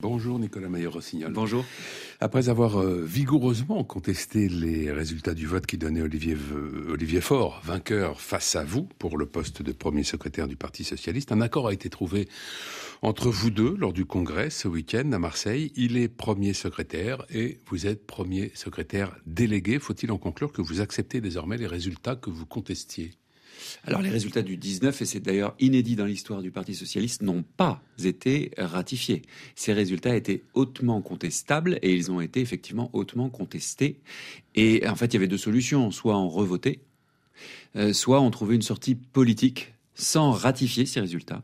Bonjour Nicolas Maillot-Rossignol. Bonjour. Après avoir euh, vigoureusement contesté les résultats du vote qui donnait Olivier, Olivier Faure, vainqueur face à vous pour le poste de premier secrétaire du Parti socialiste, un accord a été trouvé entre vous deux lors du congrès ce week-end à Marseille. Il est premier secrétaire et vous êtes premier secrétaire délégué. Faut-il en conclure que vous acceptez désormais les résultats que vous contestiez? Alors les résultats du 19, et c'est d'ailleurs inédit dans l'histoire du Parti socialiste, n'ont pas été ratifiés. Ces résultats étaient hautement contestables et ils ont été effectivement hautement contestés. Et en fait, il y avait deux solutions, soit on revotait, euh, soit on trouvait une sortie politique sans ratifier ces résultats.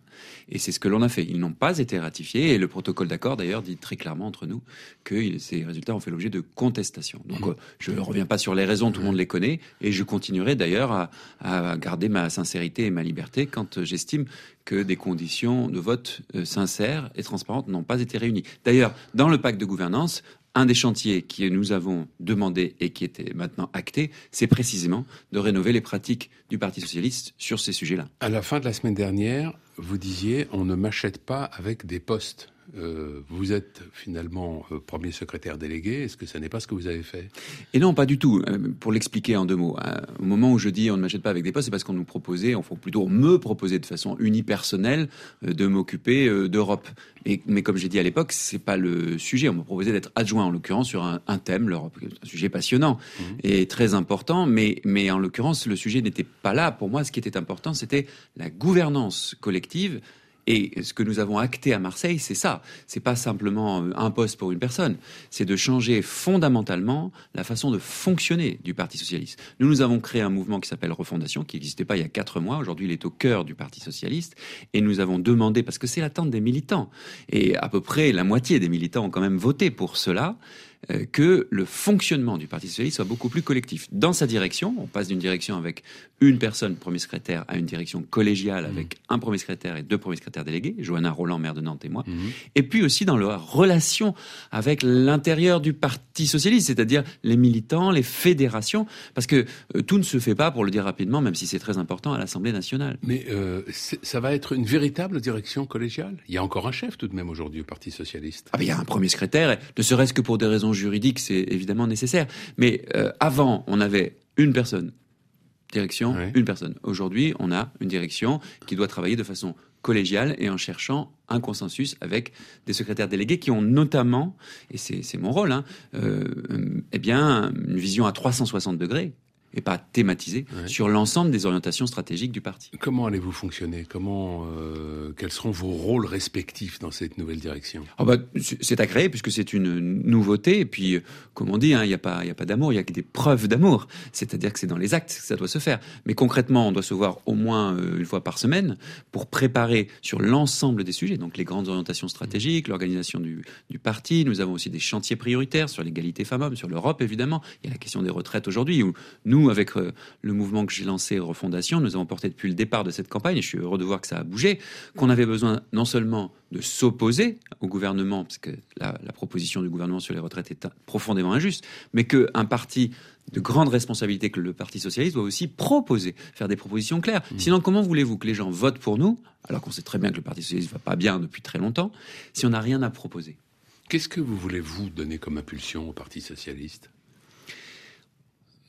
Et c'est ce que l'on a fait. Ils n'ont pas été ratifiés et le protocole d'accord d'ailleurs dit très clairement entre nous que ces résultats ont fait l'objet de contestation. Donc mmh. je ne reviens pas sur les raisons, tout le monde les connaît et je continuerai d'ailleurs à, à, garder ma sincérité et ma liberté quand euh, j'estime que des conditions de vote euh, sincères et transparentes n'ont pas été réunies. D'ailleurs, dans le pacte de gouvernance, un des chantiers que nous avons demandé et qui était maintenant acté, c'est précisément de rénover les pratiques du Parti socialiste sur ces sujets-là. À la fin de la semaine dernière, vous disiez on ne m'achète pas avec des postes. Euh, vous êtes finalement euh, premier secrétaire délégué. Est-ce que ce n'est pas ce que vous avez fait? Et non, pas du tout. Euh, pour l'expliquer en deux mots, au moment où je dis on ne m'achète pas avec des postes, c'est parce qu'on nous proposait, on faut plutôt me proposer de façon unipersonnelle de m'occuper d'Europe. mais comme j'ai dit à l'époque, c'est pas le sujet. On me proposait d'être adjoint, en l'occurrence, sur un, thème, l'Europe, un sujet passionnant mmh. et très important. Mais, mais en l'occurrence, le sujet n'était pas là. Pour moi, ce qui était important, c'était la gouvernance collective et ce que nous avons acté à Marseille, c'est ça. C'est pas simplement euh, un poste pour une personne. C'est de changer fondamentalement la façon de fonctionner du Parti socialiste. Nous, nous avons créé un mouvement qui s'appelle Refondation, qui n'existait pas il y a quatre mois. Aujourd'hui, il est au cœur du Parti socialiste. Et nous avons demandé, parce que c'est l'attente des militants, et à peu près la moitié des militants ont quand même voté pour cela, que le fonctionnement du Parti socialiste soit beaucoup plus collectif. Dans sa direction, on passe d'une direction avec une personne premier secrétaire à une direction collégiale avec mmh. un premier secrétaire et deux premiers secrétaires délégués, Johanna Roland, maire de Nantes et moi, mmh. et puis aussi dans leur relation avec l'intérieur du Parti socialiste, c'est-à-dire les militants, les fédérations, parce que euh, tout ne se fait pas, pour le dire rapidement, même si c'est très important, à l'Assemblée nationale. Mais euh, ça va être une véritable direction collégiale? Il y a encore un chef tout de même aujourd'hui au Parti socialiste. Ah ben, il y a un premier secrétaire, ne serait-ce que pour des raisons juridique, c'est évidemment nécessaire. Mais euh, avant, on avait une personne, direction, une personne. Aujourd'hui, on a une direction qui doit travailler de façon collégiale et en cherchant un consensus avec des secrétaires délégués qui ont notamment, et c'est mon rôle, hein, euh, eh bien, une vision à 360 degrés et pas thématisé sur l'ensemble des orientations stratégiques du parti. Comment allez-vous fonctionner? Comment, euh, quels seront vos rôles respectifs dans cette nouvelle direction? Oh bah, C'est à créer puisque c'est une nouveauté. Et puis, comme on dit, hein, il n'y a pas, a pas d'amour, il y a que des preuves d'amour. C'est-à-dire que c'est dans les actes que ça doit se faire. Mais concrètement, on doit se voir au moins euh, une fois par semaine pour préparer sur l'ensemble des sujets, donc les grandes orientations stratégiques, l'organisation du, du parti. Nous avons aussi des chantiers prioritaires sur l'égalité femmes-hommes, sur l'Europe évidemment. Il y a la question des retraites aujourd'hui où nous avec euh, le mouvement que j'ai lancé, Refondation, nous avons porté depuis le départ de cette campagne, et je suis heureux de voir que ça a bougé, qu'on avait besoin non seulement de s'opposer au gouvernement, parce que la, proposition du gouvernement sur les retraites est profondément injuste, mais qu'un parti de grande responsabilité que le Parti socialiste doit aussi proposer, faire des propositions claires. Mmh. Sinon, comment voulez-vous que les gens votent pour nous, alors qu'on sait très bien que le Parti socialiste ne va pas bien depuis très longtemps, si on n'a rien à proposer? Qu'est-ce que vous voulez, vous, donner comme impulsion au Parti socialiste?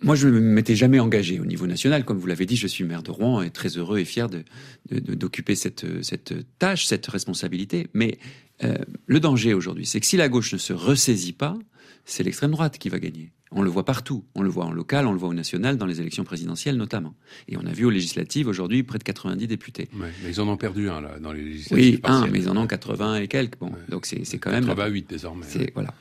Moi, je ne m'étais jamais engagé au niveau national. Comme vous l'avez dit, je suis maire de Rouen et très heureux et fier d'occuper cette, cette tâche, cette responsabilité. Mais euh, le danger aujourd'hui, c'est que si la gauche ne se ressaisit pas, c'est l'extrême droite qui va gagner. On le voit partout. On le voit en local, on le voit au national, dans les élections présidentielles notamment. Et on a vu aux législatives aujourd'hui près de 90 députés. mais ils en ont perdu un là dans les législatives. Oui, un, mais ils en ont 80 et quelques. Bon, donc c'est quand même. 88 désormais. Voilà.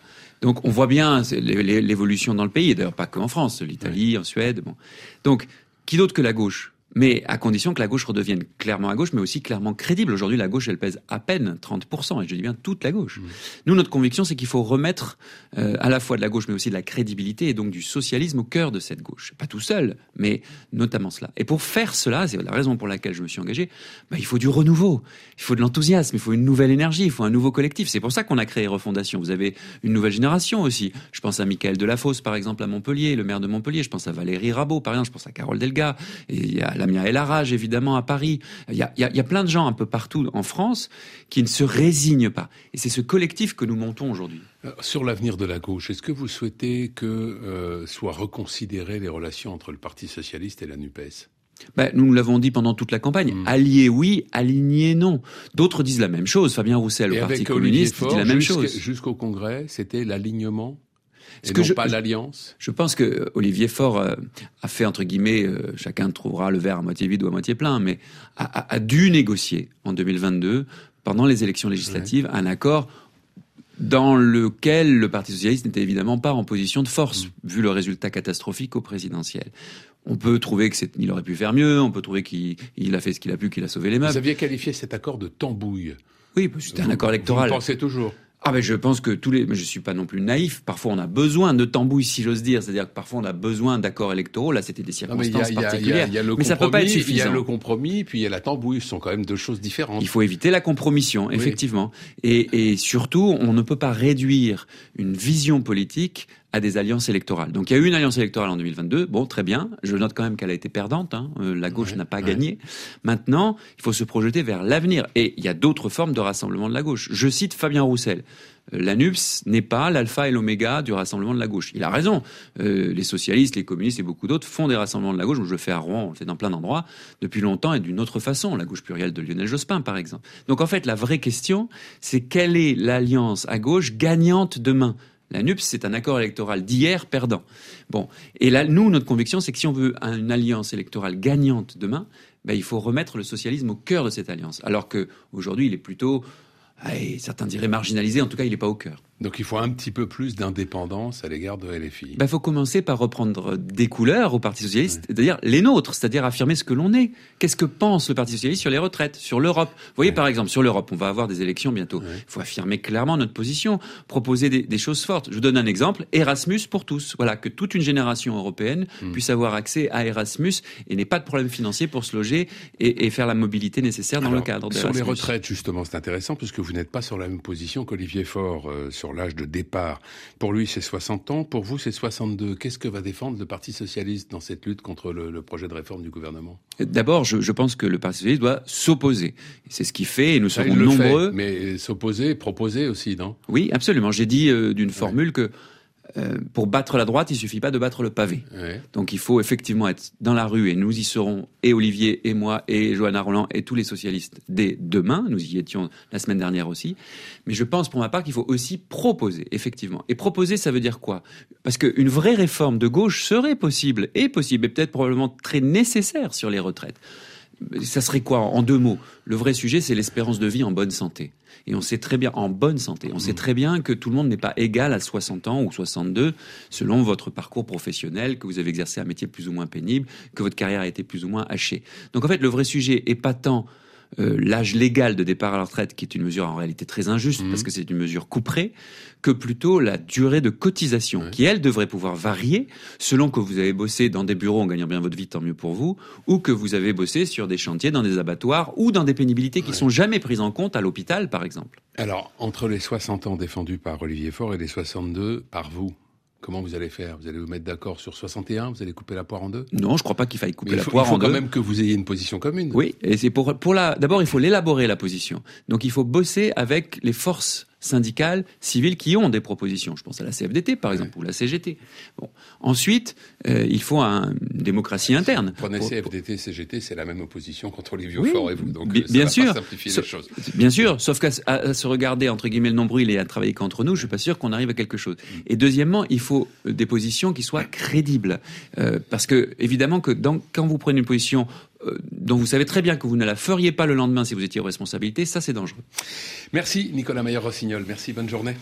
Donc on voit bien l'évolution dans le pays, d'ailleurs pas qu'en France, l'Italie, en Suède. Bon. Donc qui d'autre que la gauche? Mais à condition que la gauche redevienne clairement à gauche, mais aussi clairement crédible. Aujourd'hui, la gauche, elle pèse à peine 30%, et je dis bien toute la gauche. Mmh. Nous, notre conviction, c'est qu'il faut remettre euh, à la fois de la gauche, mais aussi de la crédibilité, et donc du socialisme au cœur de cette gauche. Pas tout seul, mais notamment cela. Et pour faire cela, c'est la raison pour laquelle je me suis engagé, bah, il faut du renouveau, il faut de l'enthousiasme, il faut une nouvelle énergie, il faut un nouveau collectif. C'est pour ça qu'on a créé Refondation. Vous avez une nouvelle génération aussi. Je pense à Michael Delafosse, par exemple, à Montpellier, le maire de Montpellier. Je pense à Valérie Rabault, par exemple. Je pense à Carole Delga. Et il y a Lamia El Haraj, évidemment, à Paris. Il y a, il y a plein de gens un peu partout en France qui ne se résignent pas. Et c'est ce collectif que nous montons aujourd'hui. Euh, sur l'avenir de la gauche, est-ce que vous souhaitez que euh, soient reconsidérées les relations entre le Parti socialiste et la NUPES? Ben, nous l'avons dit pendant toute la campagne. Mm. Alliés, oui. Alignés, non. D'autres disent la même chose. Fabien Roussel, au Parti communiste, dit la même chose. Jusqu'au Congrès, c'était l'alignement? Et non pas l'alliance Je pense que Olivier Faure euh, a fait, entre guillemets, euh, chacun trouvera le verre à moitié vide ou à moitié plein, mais a, a, dû négocier en 2022, pendant les élections législatives, un accord dans lequel le Parti socialiste n'était évidemment pas en position de force, mm. vu le résultat catastrophique au présidentiel. On peut trouver qu'il aurait pu faire mieux, on peut trouver qu'il a fait ce qu'il a pu, qu'il a sauvé les meubles. Vous aviez qualifié cet accord de tambouille. Oui, c'était un accord électoral. Vous pensez toujours ah ben je pense que tous les, mais je suis pas non plus naïf. Parfois on a besoin de tambouille, si j'ose dire, c'est-à-dire que parfois on a besoin d'accords électoraux. Là, c'était des circonstances particulières. mais ça peut pas être suffisant. Il y a le compromis, puis il y a la tambouille. Ce sont quand même deux choses différentes. Il faut éviter la compromission, effectivement. Et, et surtout, on ne peut pas réduire une vision politique à des alliances électorales. Donc il y a eu une alliance électorale en 2022. Bon, très bien. Je note quand même qu'elle a été perdante. Hein. Euh, la gauche n'a pas gagné. Maintenant, il faut se projeter vers l'avenir. Et il y a d'autres formes de rassemblement de la gauche. Je cite Fabien Roussel. Euh, L'ANUPS n'est pas l'alpha et l'oméga du rassemblement de la gauche. Il a raison. Euh, les socialistes, les communistes et beaucoup d'autres font des rassemblements de la gauche. Je le fais à Rouen, on le fait dans plein d'endroits depuis longtemps et d'une autre façon. La gauche plurielle de Lionel Jospin, par exemple. Donc en fait, la vraie question, c'est quelle est l'alliance à gauche gagnante demain? La NUPS, c'est un accord électoral d'hier perdant. Bon, et là, nous, notre conviction, c'est que si on veut une alliance électorale gagnante demain, ben, il faut remettre le socialisme au cœur de cette alliance. Alors qu'aujourd'hui, il est plutôt, certains diraient marginalisé, en tout cas, il n'est pas au cœur. Donc il faut un petit peu plus d'indépendance à l'égard de LFI. Il ben, faut commencer par reprendre des couleurs au Parti socialiste, c'est-à-dire les nôtres, c'est-à-dire affirmer ce que l'on est. Qu'est-ce que pense le Parti socialiste sur les retraites, sur l'Europe? Vous voyez par exemple sur l'Europe, on va avoir des élections bientôt. Il faut affirmer clairement notre position, proposer des, choses fortes. Je vous donne un exemple Erasmus pour tous. Voilà que toute une génération européenne hmm. puisse avoir accès à Erasmus et n'ait pas de problème financier pour se loger et, faire la mobilité nécessaire dans le cadre Sur les retraites justement, c'est intéressant puisque vous n'êtes pas sur la même position qu'Olivier Faure euh, sur l'âge de départ. Pour lui, c'est 60 ans, pour vous, c'est 62. Qu'est-ce que va défendre le Parti socialiste dans cette lutte contre le, projet de réforme du gouvernement? D'abord, je, pense que le Parti socialiste doit s'opposer. C'est ce qu'il fait et nous serons nombreux. mais s'opposer, proposer aussi, non? Oui, absolument. J'ai dit euh, d'une formule que euh, pour battre la droite, il suffit pas de battre le pavé. Donc il faut effectivement être dans la rue et nous y serons, et Olivier, et moi, et Johanna Roland, et tous les socialistes dès demain. Nous y étions la semaine dernière aussi. Mais je pense pour ma part qu'il faut aussi proposer, effectivement. Et proposer, ça veut dire quoi? Parce qu'une vraie réforme de gauche serait possible, et possible, et peut-être probablement très nécessaire sur les retraites ça serait quoi en deux mots? Le vrai sujet, c'est l'espérance de vie en bonne santé. Et on sait très bien, en bonne santé, on sait mmh. très bien que tout le monde n'est pas égal à 60 ans ou 62 selon votre parcours professionnel, que vous avez exercé un métier plus ou moins pénible, que votre carrière a été plus ou moins hachée. Donc en fait, le vrai sujet est pas tant euh, l'âge légal de départ à la retraite, qui est une mesure en réalité très injuste, mmh. parce que c'est une mesure couperée, que plutôt la durée de cotisation, qui elle devrait pouvoir varier selon que vous avez bossé dans des bureaux en gagnant bien votre vie, tant mieux pour vous, ou que vous avez bossé sur des chantiers, dans des abattoirs, ou dans des pénibilités qui sont jamais prises en compte à l'hôpital, par exemple. Alors, entre les 60 ans défendus par Olivier Faure et les 62 par vous, Comment vous allez faire? Vous allez vous mettre d'accord sur 61 Vous allez couper la poire en deux? Non, je ne crois pas qu'il faille couper la poire en deux. Il faut quand même que vous ayez une position commune. Oui, et c'est pour, pour la. D'abord, il faut l'élaborer la position. Donc, il faut bosser avec les forces syndicales, civiles qui ont des propositions. Je pense à la CFDT, par exemple, ou la CGT. Bon. Ensuite, euh, il faut une démocratie interne. Prenez CFDT, CGT, c'est la même opposition contre les vieux forts et vous. Donc, bien, sûr. simplifier les choses. Bien sûr, sauf qu'à se regarder, entre guillemets, le nombril et à travailler contre nous, je suis pas sûr qu'on arrive à quelque chose. Mm. Et deuxièmement, il faut des positions qui soient crédibles. Euh, parce que, évidemment, que dans, quand vous prenez une position dont vous savez très bien que vous ne la feriez pas le lendemain si vous étiez aux responsabilités, ça c'est dangereux. Merci Nicolas Mayer-Rossignol, merci, bonne journée.